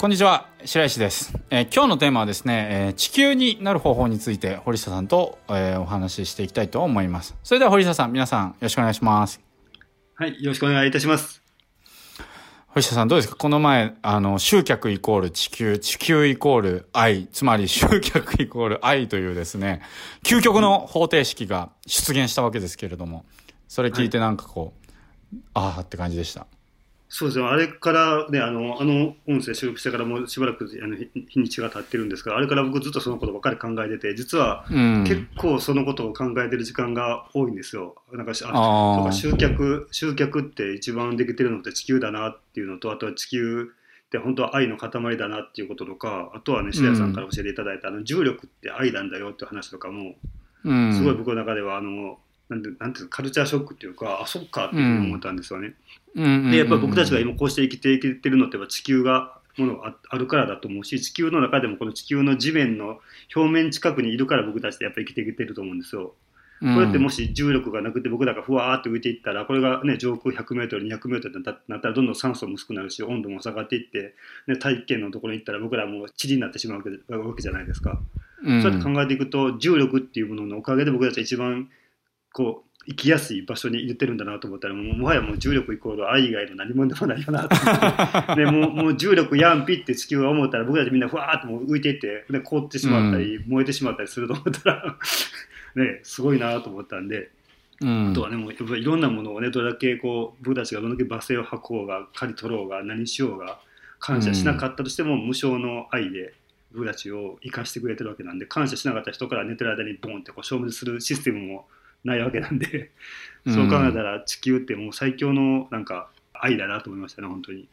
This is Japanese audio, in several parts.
こんにちは白石です、えー、今日のテーマはですね、えー、地球になる方法について堀下さんと、えー、お話ししていきたいと思います。それでは堀下さん皆さんよろしくお願いします。はいよろしくお願いいたします。堀下さんどうですか？この前あの集客イコール地球地球イコール愛。つまり集客イコール愛というですね究極の方程式が出現したわけですけれどもそれ聞いてなんかこう、はい、ああって感じでしたそうですね、あれからね、あの、あの音声収録してからもうしばらくあの日にちが経ってるんですが、あれから僕ずっとそのことばっかり考えてて、実は結構そのことを考えてる時間が多いんですよ。なんか、あそうか集客、集客って一番できてるのって地球だなっていうのと、あとは地球って本当は愛の塊だなっていうこととか、あとはね、白谷さんから教えていただいた、あの重力って愛なんだよっていう話とかも、すごい僕の中では、あの、なんてなんていうカルチャーショックっていうかあそっかって思ったんですよね。でやっぱり僕たちが今こうして生きていけてるのって地球がものがあるからだと思うし地球の中でもこの地球の地面の表面近くにいるから僕たちってやっぱり生きていけてると思うんですよ。これってもし重力がなくて僕らがふわーって浮いていったらこれがね上空 100m200m になったらどんどん酸素も薄くなるし温度も下がっていって、ね、大気圏のところに行ったら僕らもう塵になってしまうわけじゃないですか。うん、そうやって考えていくと重力っていうもののおかげで僕たちは一番こう行きやすい場所に入れてるんだなと思ったらももはやもう重力イコール愛以外の何者でもないよなと でももう重力やんぴって地球が思ったら僕たちみんなふわーっともう浮いていってで凍ってしまったり、うん、燃えてしまったりすると思ったら ねすごいなと思ったんで。うん、あとはねもうやっぱいろんなものをねどれだけこう僕たちがどれだけ罵声を吐こうが刈り取ろうが何しようが感謝しなかったとしても、無償の愛で僕たちを生かしてくれてるわけなんで感謝しなかった人から寝てる間にボンってこう消滅するシステムもないわけなんでそう考えたら地球ってもう最強のなんか愛だなと思いましたね本当に。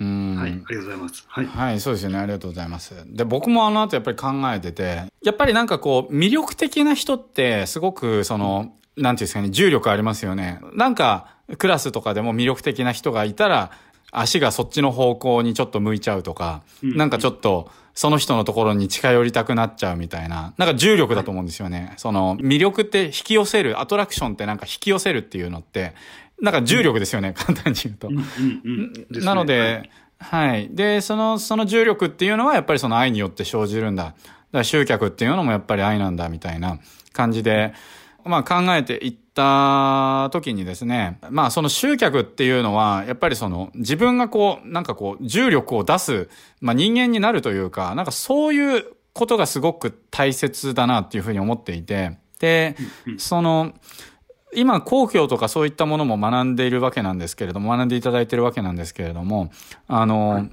うんはい、ありがとうございます。はい、はい、そうですよね。ありがとうございます。で、僕もあの後やっぱり考えてて、やっぱりなんかこう、魅力的な人って、すごく、その、なんていうんですかね、重力ありますよね。なんか、クラスとかでも魅力的な人がいたら、足がそっちの方向にちょっと向いちゃうとか、うん、なんかちょっと、その人のところに近寄りたくなっちゃうみたいな、なんか重力だと思うんですよね。はい、その、魅力って引き寄せる、アトラクションってなんか引き寄せるっていうのって、なんか重力ですよね、うん、簡単に言うと。なので、はい、はい。で、その、その重力っていうのはやっぱりその愛によって生じるんだ。だから集客っていうのもやっぱり愛なんだみたいな感じで、まあ考えていった時にですね、まあその集客っていうのは、やっぱりその自分がこう、なんかこう、重力を出す、まあ人間になるというか、なんかそういうことがすごく大切だなっていうふうに思っていて、で、その、今、公共とかそういったものも学んでいるわけなんですけれども、学んでいただいているわけなんですけれども、あの、はい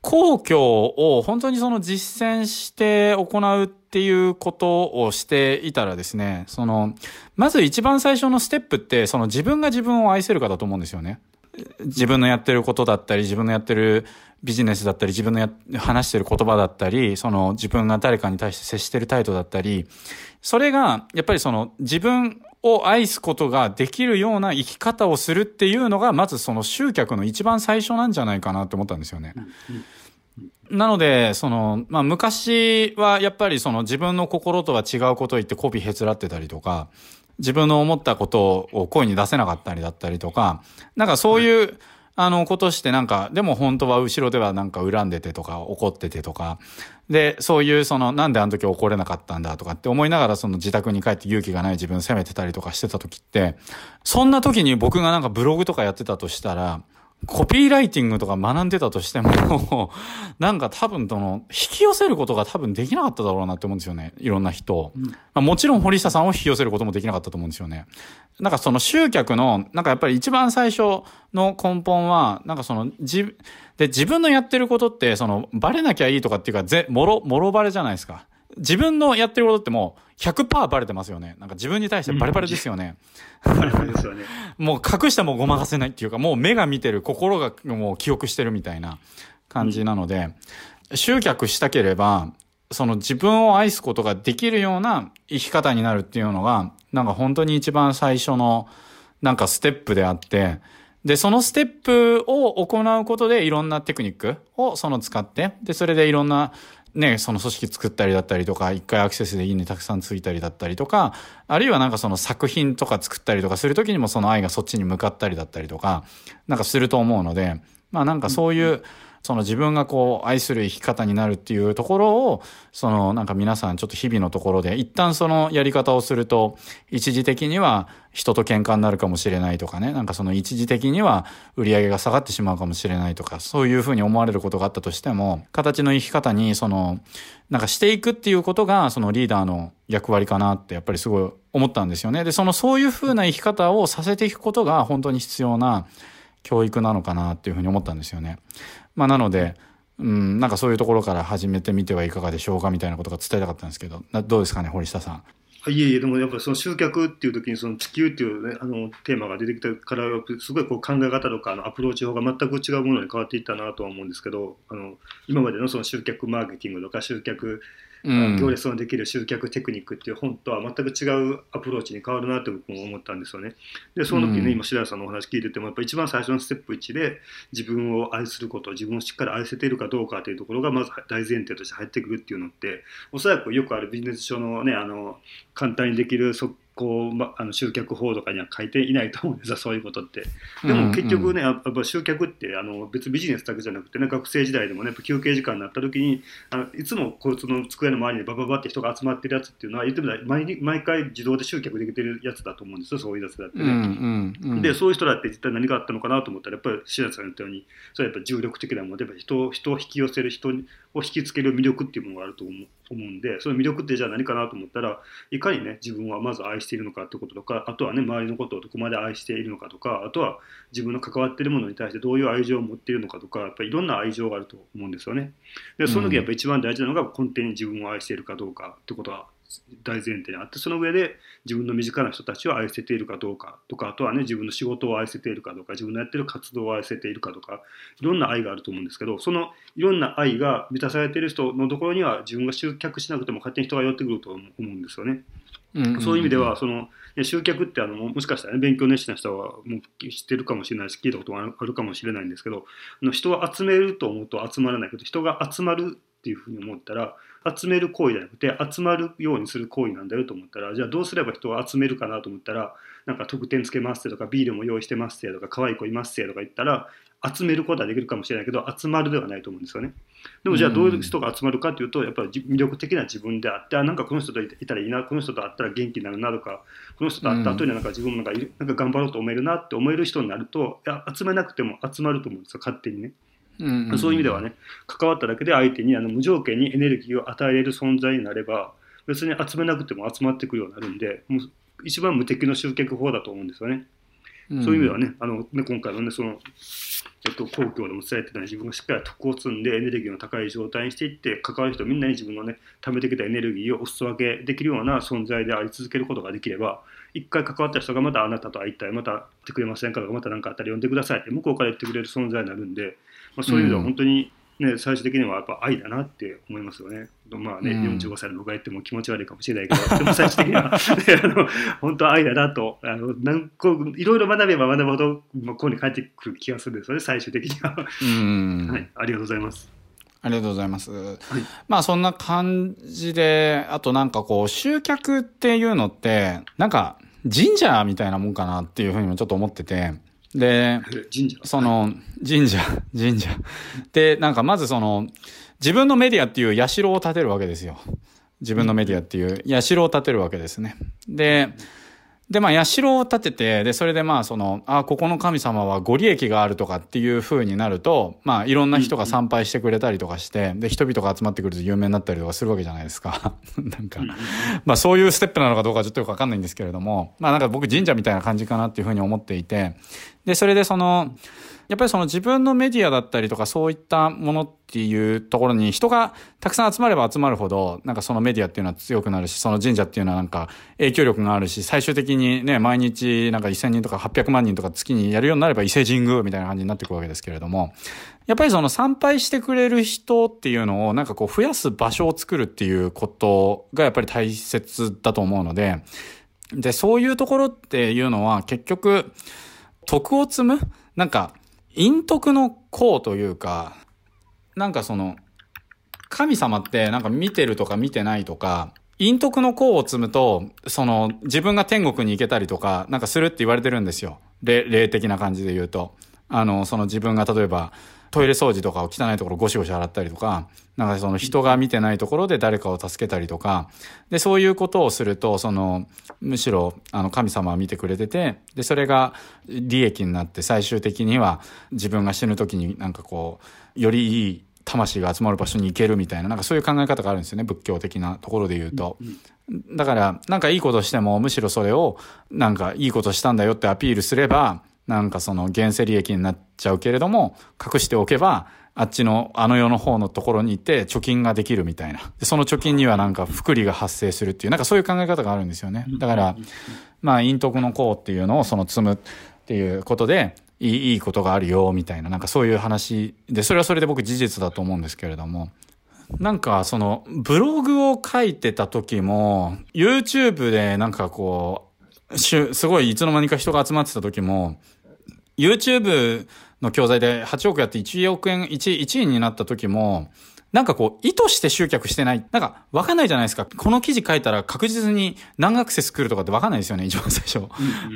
公共を本当にその実践して行うっていうことをしていたらですね、その、まず一番最初のステップって、その自分が自分を愛せるかだと思うんですよね。自分のやってることだったり、自分のやってるビジネスだったり、自分のや話してる言葉だったり、その自分が誰かに対して接してる態度だったり、それが、やっぱりその自分を愛すことができるような生き方をするっていうのが、まずその集客の一番最初なんじゃないかなと思ったんですよね。なので、その、まあ、昔はやっぱりその自分の心とは違うことを言って媚びへつらってたりとか、自分の思ったことを声に出せなかったりだったりとか、なんかそういう、あの、ことしてなんか、でも本当は後ろではなんか恨んでてとか怒っててとか、で、そういうその、なんであの時怒れなかったんだとかって思いながらその自宅に帰って勇気がない自分を責めてたりとかしてた時って、そんな時に僕がなんかブログとかやってたとしたら、コピーライティングとか学んでたとしても なんか多分その、引き寄せることが多分できなかっただろうなって思うんですよね。いろんな人を。うん、まあ、もちろん堀下さんを引き寄せることもできなかったと思うんですよね。なんかその集客の、なんかやっぱり一番最初の根本は、なんかその、じ、で、自分のやってることって、その、バレなきゃいいとかっていうか、ぜ、もろ、もろバレじゃないですか。自分のやってることってもう100%バレてますよね。なんか自分に対してバレバレですよね。うん、バレバレですよね。もう隠してもごまかせないっていうか、もう目が見てる、心がもう記憶してるみたいな感じなので、うん、集客したければ、その自分を愛すことができるような生き方になるっていうのが、なんか本当に一番最初のなんかステップであって、で、そのステップを行うことでいろんなテクニックをその使って、で、それでいろんなね、その組織作ったりだったりとか、一回アクセスでいいねたくさんついたりだったりとか、あるいはなんかその作品とか作ったりとかする時にもその愛がそっちに向かったりだったりとか、なんかすると思うので、まあなんかそういう、その自分がこう愛する生き方になるっていうところを、そのなんか皆さんちょっと日々のところで、一旦そのやり方をすると、一時的には人と喧嘩になるかもしれないとかね、なんかその一時的には売り上げが下がってしまうかもしれないとか、そういうふうに思われることがあったとしても、形の生き方にその、なんかしていくっていうことが、そのリーダーの役割かなってやっぱりすごい思ったんですよね。で、そのそういうふうな生き方をさせていくことが本当に必要な教育なのかなっていうふうに思ったんですよね。まあ、なので、うん、なんかそういうところから始めてみてはいかがでしょうかみたいなことが伝えたかったんですけど、どうですかね、堀下さん。いえいえ、でもやっぱりその集客っていう時にその地球っていう、ね、あのテーマが出てきたからすごいこう考え方とかのアプローチ法が全く違うものに変わっていったなとは思うんですけどあの今までのその集客マーケティングとか集客、行列のできる集客テクニックっていう本とは全く違うアプローチに変わるなって僕も思ったんですよね。でその時ね、うん、今白谷さんのお話聞いててもやっぱ一番最初のステップ1で自分を愛すること自分をしっかり愛せているかどうかというところがまず大前提として入ってくるっていうのっておそらくよくあるビジネス書のねあの簡単にできるこう、ま、あの集客法とかには書いていないと思うんですよそういうことって。でも結局ね、やっぱ集客ってあの別ビジネスだけじゃなくてね学生時代でもね休憩時間になった時にあのいつもこいつの机の周りにバババって人が集まってるやつっていうのは言ってみたら毎毎回自動で集客できてるやつだと思うんですよそういうやつだってね。うんうんうん、でそういう人だって実際何があったのかなと思ったらやっぱり白田さん言ったようにそれはやっぱ重力的なもので人人を引き寄せる人を引きつける魅力っていうものがあると思うんでその魅力ってじゃあ何かなと思ったらいかにね自分はまず愛しているのかってこととかあとはね周りのことをどこまで愛しているのかとかあとは自分の関わっているものに対してどういう愛情を持っているのかとかやっぱりいろんな愛情があると思うんですよね。でその時やっぱ一番大事なのが根底に自分を愛しているかどうかってことは大前提にあってその上で自分の身近な人たちを愛せているかどうかとかあとはね自分の仕事を愛せているかどうか自分のやってる活動を愛せているかとかいろんな愛があると思うんですけどそのいろんな愛が満たされている人のところには自分が集客しなくても勝手に人が寄ってくると思うんですよね。そういう意味ではその集客ってあのもしかしたら、ね、勉強熱心な人はもう知ってるかもしれないし聞いたことがあるかもしれないんですけど人を集めると思うと集まらないけど人が集まるっていうふうに思ったら集める行為じゃなくて集まるようにする行為なんだよと思ったらじゃあどうすれば人を集めるかなと思ったらなんか特典つけますとかビールも用意してますとか可愛い子いますとか言ったら集めることはできるかもしれないけど集まるではないと思うんですよね。でもじゃあどういう人が集まるかというとやっぱり魅力的な自分であってあなんかこの人といたらいいなこの人と会ったら元気になるなとかこの人と会った後になんか自分もなんかなんか頑張ろうと思えるなって思える人になるといや集めなくても集まると思うんですよ勝手にね。うんうん、そういう意味ではね関わっただけで相手にあの無条件にエネルギーを与えれる存在になれば別に集めなくても集まってくるようになるんでもう一番無敵の集客法だと思うんですよね。うん、そういう意味ではねあのね今回のねそのえっと、公共でも伝えてた自分がしっかり徳を積んでエネルギーの高い状態にしていって関わる人みんなに自分のね貯めてきたエネルギーをお裾分けできるような存在であり続けることができれば一回関わった人がまたあなたと会いたいまた会ってくれませんかとかまた何かあったら呼んでくださいって向こうから言ってくれる存在になるんで、まあ、そういう意味では本当に、ね、最終的にはやっぱ愛だなって思いますよね。まあね、うん、45歳の僕が言っても気持ち悪いかもしれないけど、でも最終的には あの本当愛だなと、あのなんこういろいろ学べば学ぶほど、まあ、ここに帰ってくる気がするんですよね、最終的には。はい、ありがとうございます。ありがとうございます。はい、まあそんな感じで、あとなんかこう、集客っていうのって、なんか神社みたいなもんかなっていうふうにもちょっと思ってて、で、その、神社、神社。で、なんかまずその、自分のメディアっていう社を建てるわけですよ。自分のメディアっていう社を建てるわけですね。で、で、まあ、社を建てて、で、それでまあ、その、あ、ここの神様はご利益があるとかっていう風になると、まあ、いろんな人が参拝してくれたりとかして、で、人々が集まってくると有名になったりとかするわけじゃないですか。なんか、まあ、そういうステップなのかどうかちょっとよくわかんないんですけれども、まあ、なんか僕神社みたいな感じかなっていう風に思っていて、で、それでその、やっぱりその自分のメディアだったりとかそういったものっていうところに人がたくさん集まれば集まるほど、なんかそのメディアっていうのは強くなるし、その神社っていうのはなんか影響力があるし、最終的にね、毎日なんか1000人とか800万人とか月にやるようになれば伊勢神宮みたいな感じになっていくわけですけれども、やっぱりその参拝してくれる人っていうのをなんかこう増やす場所を作るっていうことがやっぱり大切だと思うので、で、そういうところっていうのは結局、徳を積む？なんか、陰徳の功というか、なんかその、神様ってなんか見てるとか見てないとか、陰徳の功を積むと、その自分が天国に行けたりとか、なんかするって言われてるんですよ。霊的な感じで言うと。あの、その自分が例えば、トイレ掃除とかを汚いところゴシゴシ洗ったりとか、なんかその人が見てないところで誰かを助けたりとか、で、そういうことをすると、その、むしろ、あの、神様は見てくれてて、で、それが利益になって最終的には自分が死ぬ時になんかこう、よりいい魂が集まる場所に行けるみたいな、なんかそういう考え方があるんですよね、仏教的なところで言うと。だから、なんかいいことしても、むしろそれを、なんかいいことしたんだよってアピールすれば、なんかその現世利益になっちゃうけれども、隠しておけば、あっちのあの世の方のところに行って貯金ができるみたいな。でその貯金にはなんか福利が発生するっていう、なんかそういう考え方があるんですよね。だから、まあ、陰徳の功っていうのをその積むっていうことで、いいいいことがあるよ、みたいな、なんかそういう話で、それはそれで僕事実だと思うんですけれども、なんかそのブログを書いてた時も、YouTube でなんかこう、すごいいつの間にか人が集まってた時も、YouTube の教材で8億やって1億円、1, 1位になった時も、なんかこう、意図して集客してない。なんか、わかんないじゃないですか。この記事書いたら確実に何アクセス来るとかってわかんないですよね、一番最初。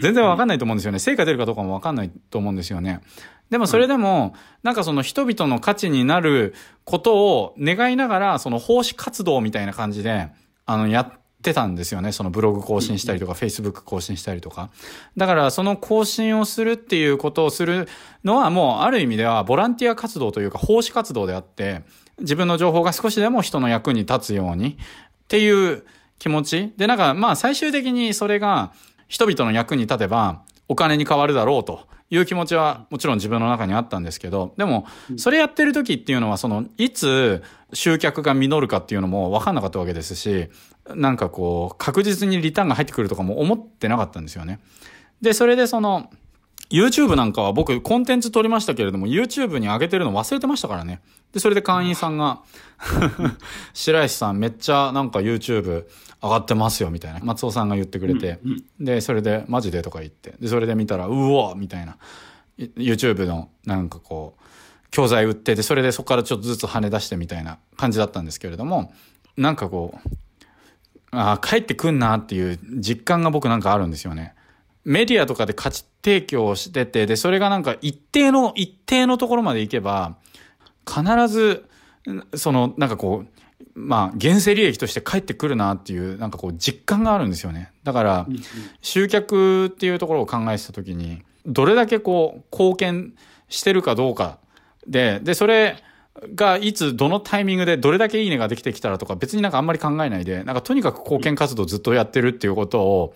全然わかんないと思うんですよね。成果出るかどうかもわかんないと思うんですよね。でもそれでも、なんかその人々の価値になることを願いながら、その奉仕活動みたいな感じで、あの、やってたんですよね。そのブログ更新したりとか、Facebook 更新したりとか。だから、その更新をするっていうことをするのは、もう、ある意味では、ボランティア活動というか、奉仕活動であって、自分の情報が少しでも人の役に立つようにっていう気持ち。で、なんかまあ最終的にそれが人々の役に立てばお金に変わるだろうという気持ちはもちろん自分の中にあったんですけど、でもそれやってる時っていうのはそのいつ集客が実るかっていうのも分かんなかったわけですし、なんかこう確実にリターンが入ってくるとかも思ってなかったんですよね。で、それでその YouTube なんかは僕コンテンツ撮りましたけれども YouTube に上げてるの忘れてましたからね。で、それで会員さんが 白石さんめっちゃなんか YouTube 上がってますよみたいな。松尾さんが言ってくれて。うんうん、で、それでマジでとか言って。で、それで見たら、うわみたいな。YouTube のなんかこう、教材売ってで、それでそこからちょっとずつ跳ね出してみたいな感じだったんですけれども、なんかこう、ああ、帰ってくんなっていう実感が僕なんかあるんですよね。メディアとかで価値提供してて、で、それがなんか一定の、一定のところまで行けば、必ず、その、なんかこう、まあ、現世利益として返ってくるなっていう、なんかこう、実感があるんですよね。だから、集客っていうところを考えてたときに、どれだけこう、貢献してるかどうかで、で、それがいつ、どのタイミングでどれだけいいねができてきたらとか、別になんかあんまり考えないで、なんかとにかく貢献活動ずっとやってるっていうことを、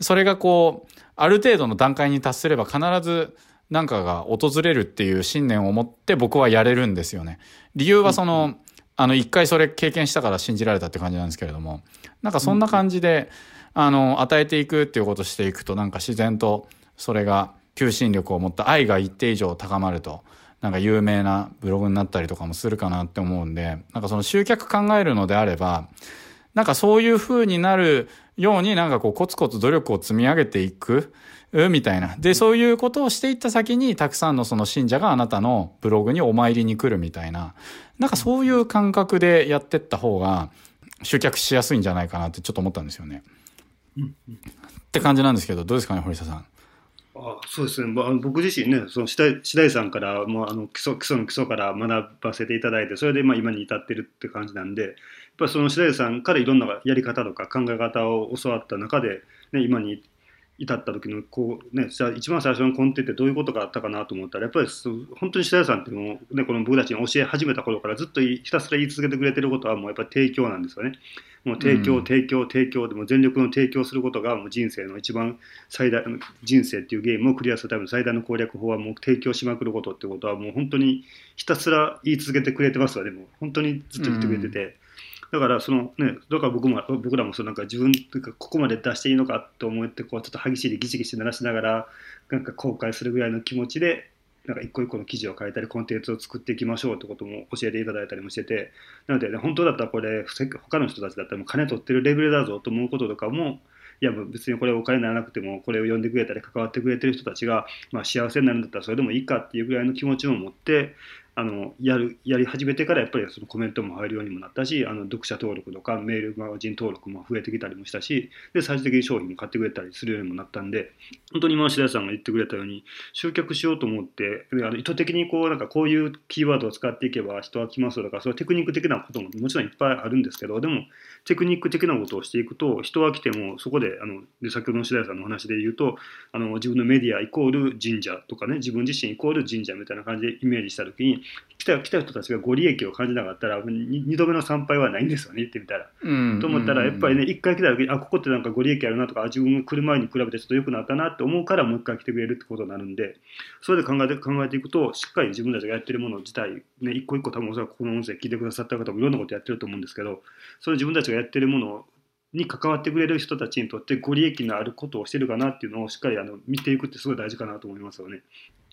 それがこう、ある程度の段階に達すれば必ずなんかが訪れるっていう信念を持って僕はやれるんですよね。理由はその、あの、一回それ経験したから信じられたって感じなんですけれども、なんかそんな感じで、あの、与えていくっていうことをしていくと、なんか自然とそれが求心力を持った愛が一定以上高まると、なんか有名なブログになったりとかもするかなって思うんで、なんかその集客考えるのであれば、なんかそういう風になるようになんかこうコツコツ努力を積み上げていく、みたいな。で、そういうことをしていった先に、たくさんのその信者があなたのブログにお参りに来るみたいな、なんかそういう感覚でやってった方が、集客しやすいんじゃないかなってちょっと思ったんですよね。って感じなんですけど、どうですかね、堀下さん。あそうですね、まあ、僕自身ね、その白井さんからまああの基礎基礎の基礎から学ばせていただいて、それでまあ今に至ってるって感じなんで、やっぱりその白井さんからいろんなやり方とか考え方を教わった中で、ね、今に至った時のこう、ね、一番最初の根底ってどういうことがあったかなと思ったらやっぱり本当に白石さんっていうのを、ね、この僕たちに教え始めた頃からずっとひたすら言い続けてくれてることはもうやっぱり提供なんですよね。もう提供、提供、提供でも全力の提供することがもう人生の一番最大人生っていうゲームをクリアするための最大の攻略法はもう提供しまくることってことはもう本当にひたすら言い続けてくれてますわでも本当にずっと言ってくれてて。だからそのね、だから僕も僕らもそのなんか自分というかここまで出していいのかと思ってこうちょっと激しいギチギチ鳴らしながらなんか後悔するぐらいの気持ちでなんか一個一個の記事を書いたりコンテンツを作っていきましょうってことも教えていただいたりもしててなので、ね、本当だったらこれ他の人たちだったらもう金取ってるレベルだぞと思うこととかもいや別にこれお金にならなくてもこれを読んでくれたり関わってくれてる人たちが、まあ、幸せになるんだったらそれでもいいかっていうぐらいの気持ちを持ってあのやるやり始めてからやっぱりそのコメントも入るようにもなったしあの読者登録とかメールマガジン登録も増えてきたりもしたしで最終的に商品も買ってくれたりするようにもなったんで本当に今白石さんが言ってくれたように集客しようと思ってあの意図的にこうなんかこういうキーワードを使っていけば人は来ますとかそれはテクニック的なことももちろんいっぱいあるんですけどでもテクニック的なことをしていくと人は来てもそこであので先ほどの白石さんの話で言うとあの自分のメディアイコール神社とかね自分自身イコール神社みたいな感じでイメージした時に来た来た人たちがご利益を感じなかったら 2, 度目の参拝はないんですよね言ってみたら。と思ったらやっぱりね1回来た時にあここってなんかご利益あるなとか自分が来る前に比べてちょっと良くなったなって思うからもう1回来てくれるってことになるんでそれで考えて考えていくとしっかり自分たちがやってるもの自体ね一個一個多分おそらくこの音声聞いてくださった方もいろんなことやってると思うんですけどそれ自分たちがやってるものに関わってくれる人たちにとってご利益のあることをしてるかなっていうのをしっかりあの見ていくってすごい大事かなと思いますよね。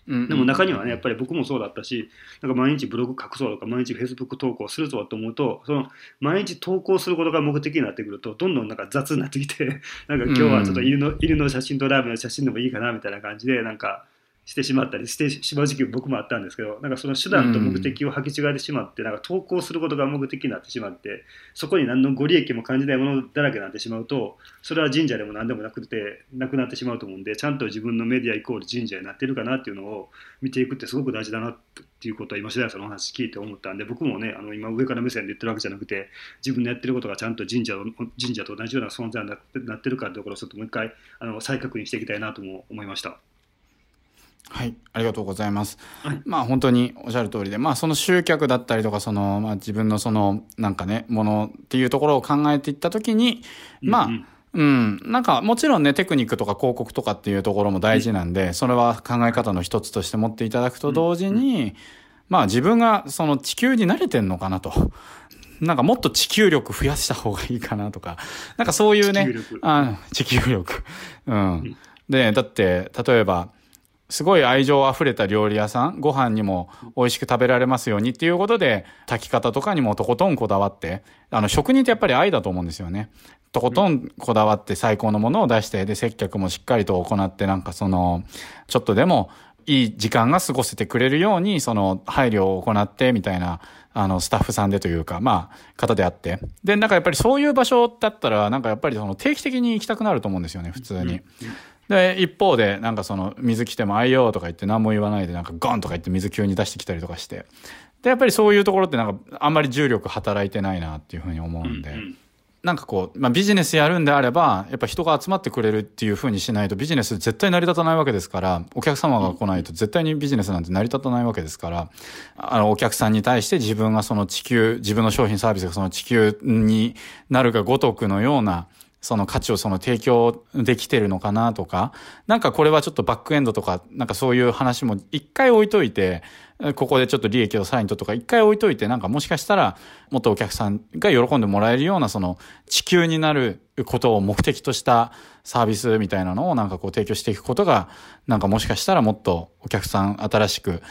でも中にはねやっぱり僕もそうだったしなんか毎日ブログ書くぞとか毎日フェイスブック投稿するぞと思うとその毎日投稿することが目的になってくるとどんどんなんか雑になってきて なんか今日はちょっと犬の,、犬の写真とラーメンの写真でもいいかなみたいな感じでなんかしてしまったりしてしまう時期僕もあったんですけどなんかその手段と目的を履き違えてしまって、なんか投稿することが目的になってしまってそこに何のご利益も感じないものだらけになってしまうとそれは神社でも何でもなくてなくなってしまうと思うんでちゃんと自分のメディアイコール神社になってるかなっていうのを見ていくってすごく大事だなっていうことは今白谷さんのお話聞いて思ったんで僕もねあの今上から目線で言ってるわけじゃなくて自分のやってることがちゃんと神社神社と同じような存在になってるかってところをちょっともう一回あの再確認していきたいなとも思いました。はい、ありがとうございます。はい、まあ本当におっしゃる通りで、まあその集客だったりとか、その、まあ自分のその、なんかね、ものっていうところを考えていったときに、まあ、うん、うん、なんかもちろんね、テクニックとか広告とかっていうところも大事なんで、それは考え方の一つとして持っていただくと同時に、まあ自分がその地球に慣れてんのかなと。なんかもっと地球力増やした方がいいかなとか、なんかそういうね、地球力。あ地球力。うん。で、だって、例えば、すごい愛情あふれた料理屋さん、ご飯にも美味しく食べられますようにっていうことで、炊き方とかにもとことんこだわって、あの、職人ってやっぱり愛だと思うんですよね。とことんこだわって最高のものを出して、で、接客もしっかりと行って、なんかその、ちょっとでもいい時間が過ごせてくれるように、その、配慮を行って、みたいな、あの、スタッフさんでというか、まあ、方であって。で、なんかやっぱりそういう場所だったら、なんかやっぱりその定期的に行きたくなると思うんですよね、普通に。で、一方で、なんかその、水来てもあいよとか言って何も言わないで、なんかゴンとか言って水急に出してきたりとかして。で、やっぱりそういうところってなんか、あんまり重力働いてないなっていうふうに思うんで。うんうんなんかこう、まあ、ビジネスやるんであれば、やっぱ人が集まってくれるっていう風にしないとビジネス絶対成り立たないわけですから、お客様が来ないと絶対にビジネスなんて成り立たないわけですから、あの、お客さんに対して自分がその地球、自分の商品サービスがその地球になるがごとくのような、その価値をその提供できてるのかなとか、なんかこれはちょっとバックエンドとか、なんかそういう話も一回置いといて、ここでちょっと利益をさらにととか一回置いといて、なんかもしかしたらもっとお客さんが喜んでもらえるようなその地球になることを目的としたサービスみたいなのをなんかこう提供していくことが、なんかもしかしたらもっとお客さん新しく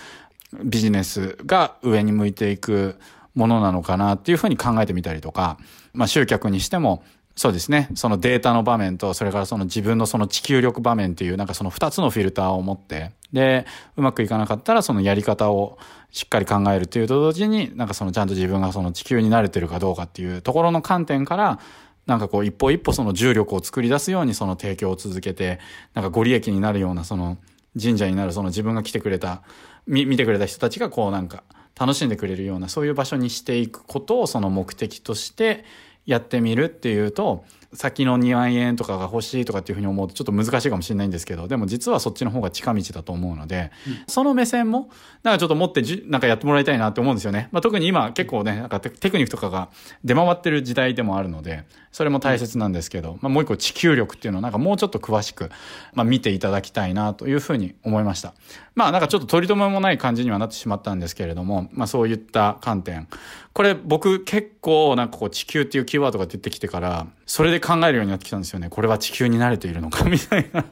ビジネスが上に向いていくものなのかなっていうふうに考えてみたりとか、まあ集客にしてもそうですね。そのデータの場面と、それからその自分のその地球力場面っていう、なんかその二つのフィルターを持って、で、うまくいかなかったらそのやり方をしっかり考えるっていうと同時に、なんかそのちゃんと自分がその地球に慣れてるかどうかっていうところの観点から、なんかこう一歩一歩その重力を作り出すようにその提供を続けて、なんかご利益になるようなその神社になるその自分が来てくれた、見見てくれた人たちがこうなんか楽しんでくれるようなそういう場所にしていくことをその目的として、やってみるっていうと、先の2万円とかが欲しいとかっていうふうに思うとちょっと難しいかもしれないんですけど、でも実はそっちの方が近道だと思うので、うん、その目線も、なんかちょっと持ってじ、なんかやってもらいたいなって思うんですよね。まあ、特に今結構ね、なんかテクニックとかが出回ってる時代でもあるので、それも大切なんですけど、まあ、もう一個地球力っていうのをなんかもうちょっと詳しく、まあ、見ていただきたいなというふうに思いました。まあなんかちょっと取り留めもない感じにはなってしまったんですけれども、まあそういった観点。これ僕結構なんかこう地球っていうキーワードが出てきてから、それで考えるようになってきたんですよね。これは地球に慣れているのか みたいな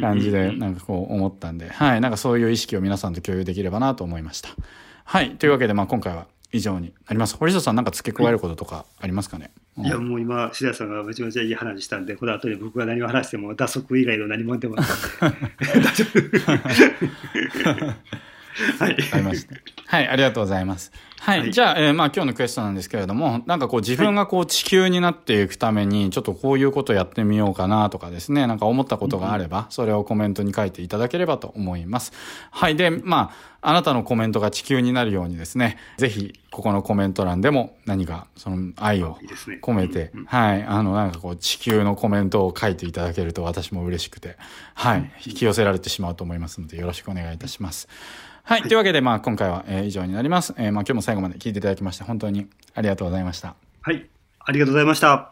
感じでなんかこう思ったんで、はい。なんかそういう意識を皆さんと共有できればなと思いました。はい。というわけでまあ今回は以上になります。堀下さんなんか付け加えることとかありますかね、いやもう今志田さんがめちゃめちゃいい話したんでこの後で僕が何を話しても打足以外の何も出ませんで 大丈夫 はい。ありました。はい、ありがとうございます。はい。はい、じゃあ、えー、まあ今日のクエストなんですけれども、なんかこう自分がこう地球になっていくために、ちょっとこういうことやってみようかなとかですね、なんか思ったことがあれば、それをコメントに書いていただければと思います。はい。で、まあ、あなたのコメントが地球になるようにですね、ぜひ、ここのコメント欄でも何かその愛を込めて、はい。あの、なんかこう地球のコメントを書いていただけると私も嬉しくて、はい。引き寄せられてしまうと思いますので、よろしくお願いいたします。はい。というわけで、まあ、今回は、えー、以上になります。えー、まあ、今日も最後まで聞いていただきまして、本当にありがとうございました。はい。ありがとうございました。